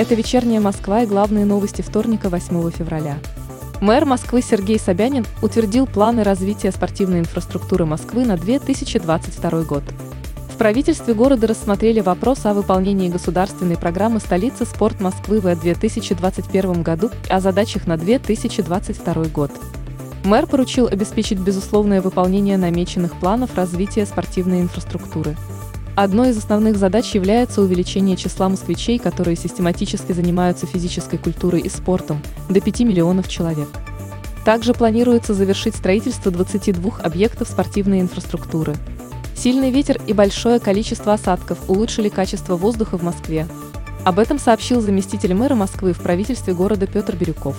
Это вечерняя Москва и главные новости вторника 8 февраля. Мэр Москвы Сергей Собянин утвердил планы развития спортивной инфраструктуры Москвы на 2022 год. В правительстве города рассмотрели вопрос о выполнении государственной программы «Столица спорт Москвы» в 2021 году и о задачах на 2022 год. Мэр поручил обеспечить безусловное выполнение намеченных планов развития спортивной инфраструктуры. Одной из основных задач является увеличение числа москвичей, которые систематически занимаются физической культурой и спортом, до 5 миллионов человек. Также планируется завершить строительство 22 объектов спортивной инфраструктуры. Сильный ветер и большое количество осадков улучшили качество воздуха в Москве. Об этом сообщил заместитель мэра Москвы в правительстве города Петр Бирюков.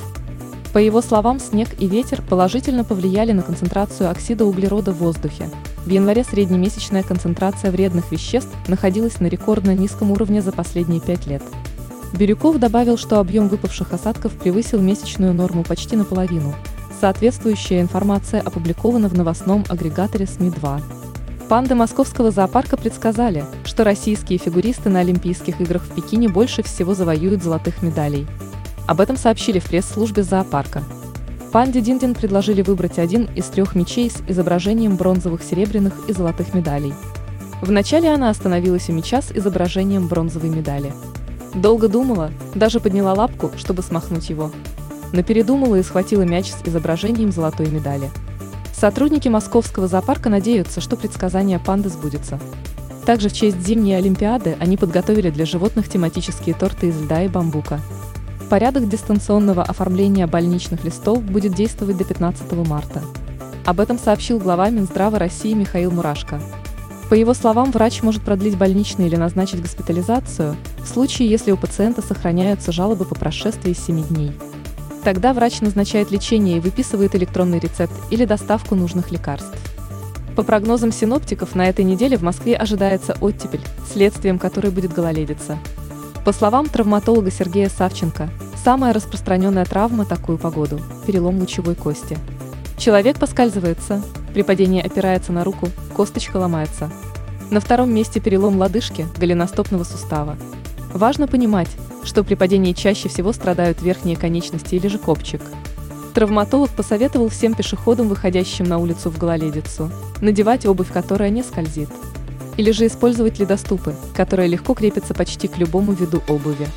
По его словам, снег и ветер положительно повлияли на концентрацию оксида углерода в воздухе. В январе среднемесячная концентрация вредных веществ находилась на рекордно низком уровне за последние пять лет. Бирюков добавил, что объем выпавших осадков превысил месячную норму почти наполовину. Соответствующая информация опубликована в новостном агрегаторе СМИ-2. Панды Московского зоопарка предсказали, что российские фигуристы на Олимпийских играх в Пекине больше всего завоюют золотых медалей. Об этом сообщили в пресс-службе зоопарка. Панде Диндин предложили выбрать один из трех мечей с изображением бронзовых, серебряных и золотых медалей. Вначале она остановилась у меча с изображением бронзовой медали. Долго думала, даже подняла лапку, чтобы смахнуть его. Но передумала и схватила мяч с изображением золотой медали. Сотрудники московского зоопарка надеются, что предсказание панды сбудется. Также в честь зимней Олимпиады они подготовили для животных тематические торты из льда и бамбука. Порядок дистанционного оформления больничных листов будет действовать до 15 марта. Об этом сообщил глава Минздрава России Михаил Мурашко. По его словам, врач может продлить больничный или назначить госпитализацию в случае, если у пациента сохраняются жалобы по прошествии 7 дней. Тогда врач назначает лечение и выписывает электронный рецепт или доставку нужных лекарств. По прогнозам синоптиков, на этой неделе в Москве ожидается оттепель, следствием которой будет гололедица. По словам травматолога Сергея Савченко, самая распространенная травма такую погоду – перелом лучевой кости. Человек поскальзывается, при падении опирается на руку, косточка ломается. На втором месте перелом лодыжки, голеностопного сустава. Важно понимать, что при падении чаще всего страдают верхние конечности или же копчик. Травматолог посоветовал всем пешеходам, выходящим на улицу в гололедицу, надевать обувь, которая не скользит или же использовать ледоступы, которые легко крепятся почти к любому виду обуви.